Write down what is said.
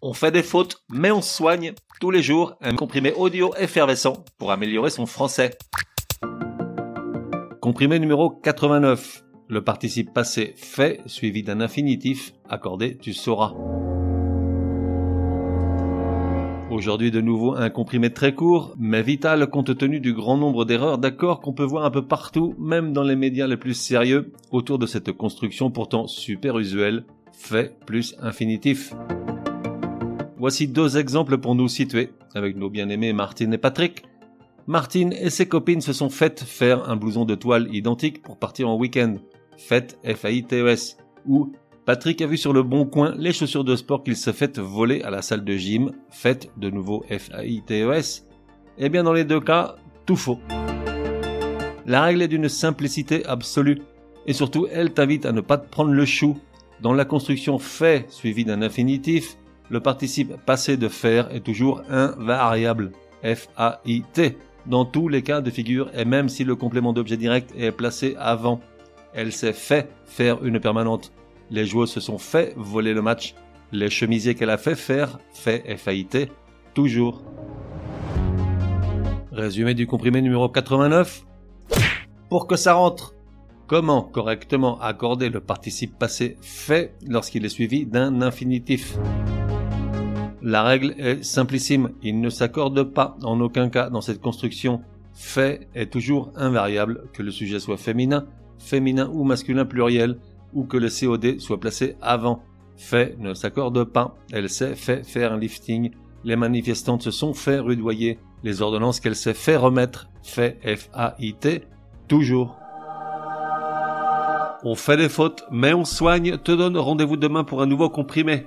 On fait des fautes, mais on soigne tous les jours un comprimé audio effervescent pour améliorer son français. Comprimé numéro 89. Le participe passé fait suivi d'un infinitif accordé tu sauras. Aujourd'hui de nouveau un comprimé très court, mais vital compte tenu du grand nombre d'erreurs d'accords qu'on peut voir un peu partout, même dans les médias les plus sérieux, autour de cette construction pourtant super usuelle, fait plus infinitif. Voici deux exemples pour nous situer, avec nos bien-aimés Martine et Patrick. Martine et ses copines se sont faites faire un blouson de toile identique pour partir en week-end. Faites F-A-I-T-E-S. Ou Patrick a vu sur le bon coin les chaussures de sport qu'il s'est fait voler à la salle de gym. Faites de nouveau F-A-I-T-E-S. Eh bien, dans les deux cas, tout faux. La règle est d'une simplicité absolue. Et surtout, elle t'invite à ne pas te prendre le chou. Dans la construction fait suivi d'un infinitif, le participe passé de faire est toujours invariable. F-A-I-T. Dans tous les cas de figure et même si le complément d'objet direct est placé avant. Elle s'est fait faire une permanente. Les joueuses se sont fait voler le match. Les chemisiers qu'elle a fait faire, fait F-A-I-T, toujours. Résumé du comprimé numéro 89. Pour que ça rentre. Comment correctement accorder le participe passé fait lorsqu'il est suivi d'un infinitif? La règle est simplissime, il ne s'accorde pas en aucun cas dans cette construction. Fait est toujours invariable, que le sujet soit féminin, féminin ou masculin pluriel, ou que le COD soit placé avant. Fait ne s'accorde pas, elle s'est fait faire un lifting, les manifestantes se sont fait rudoyer, les ordonnances qu'elle s'est fait remettre, fait F-A-I-T, toujours. On fait des fautes, mais on soigne, te donne rendez-vous demain pour un nouveau comprimé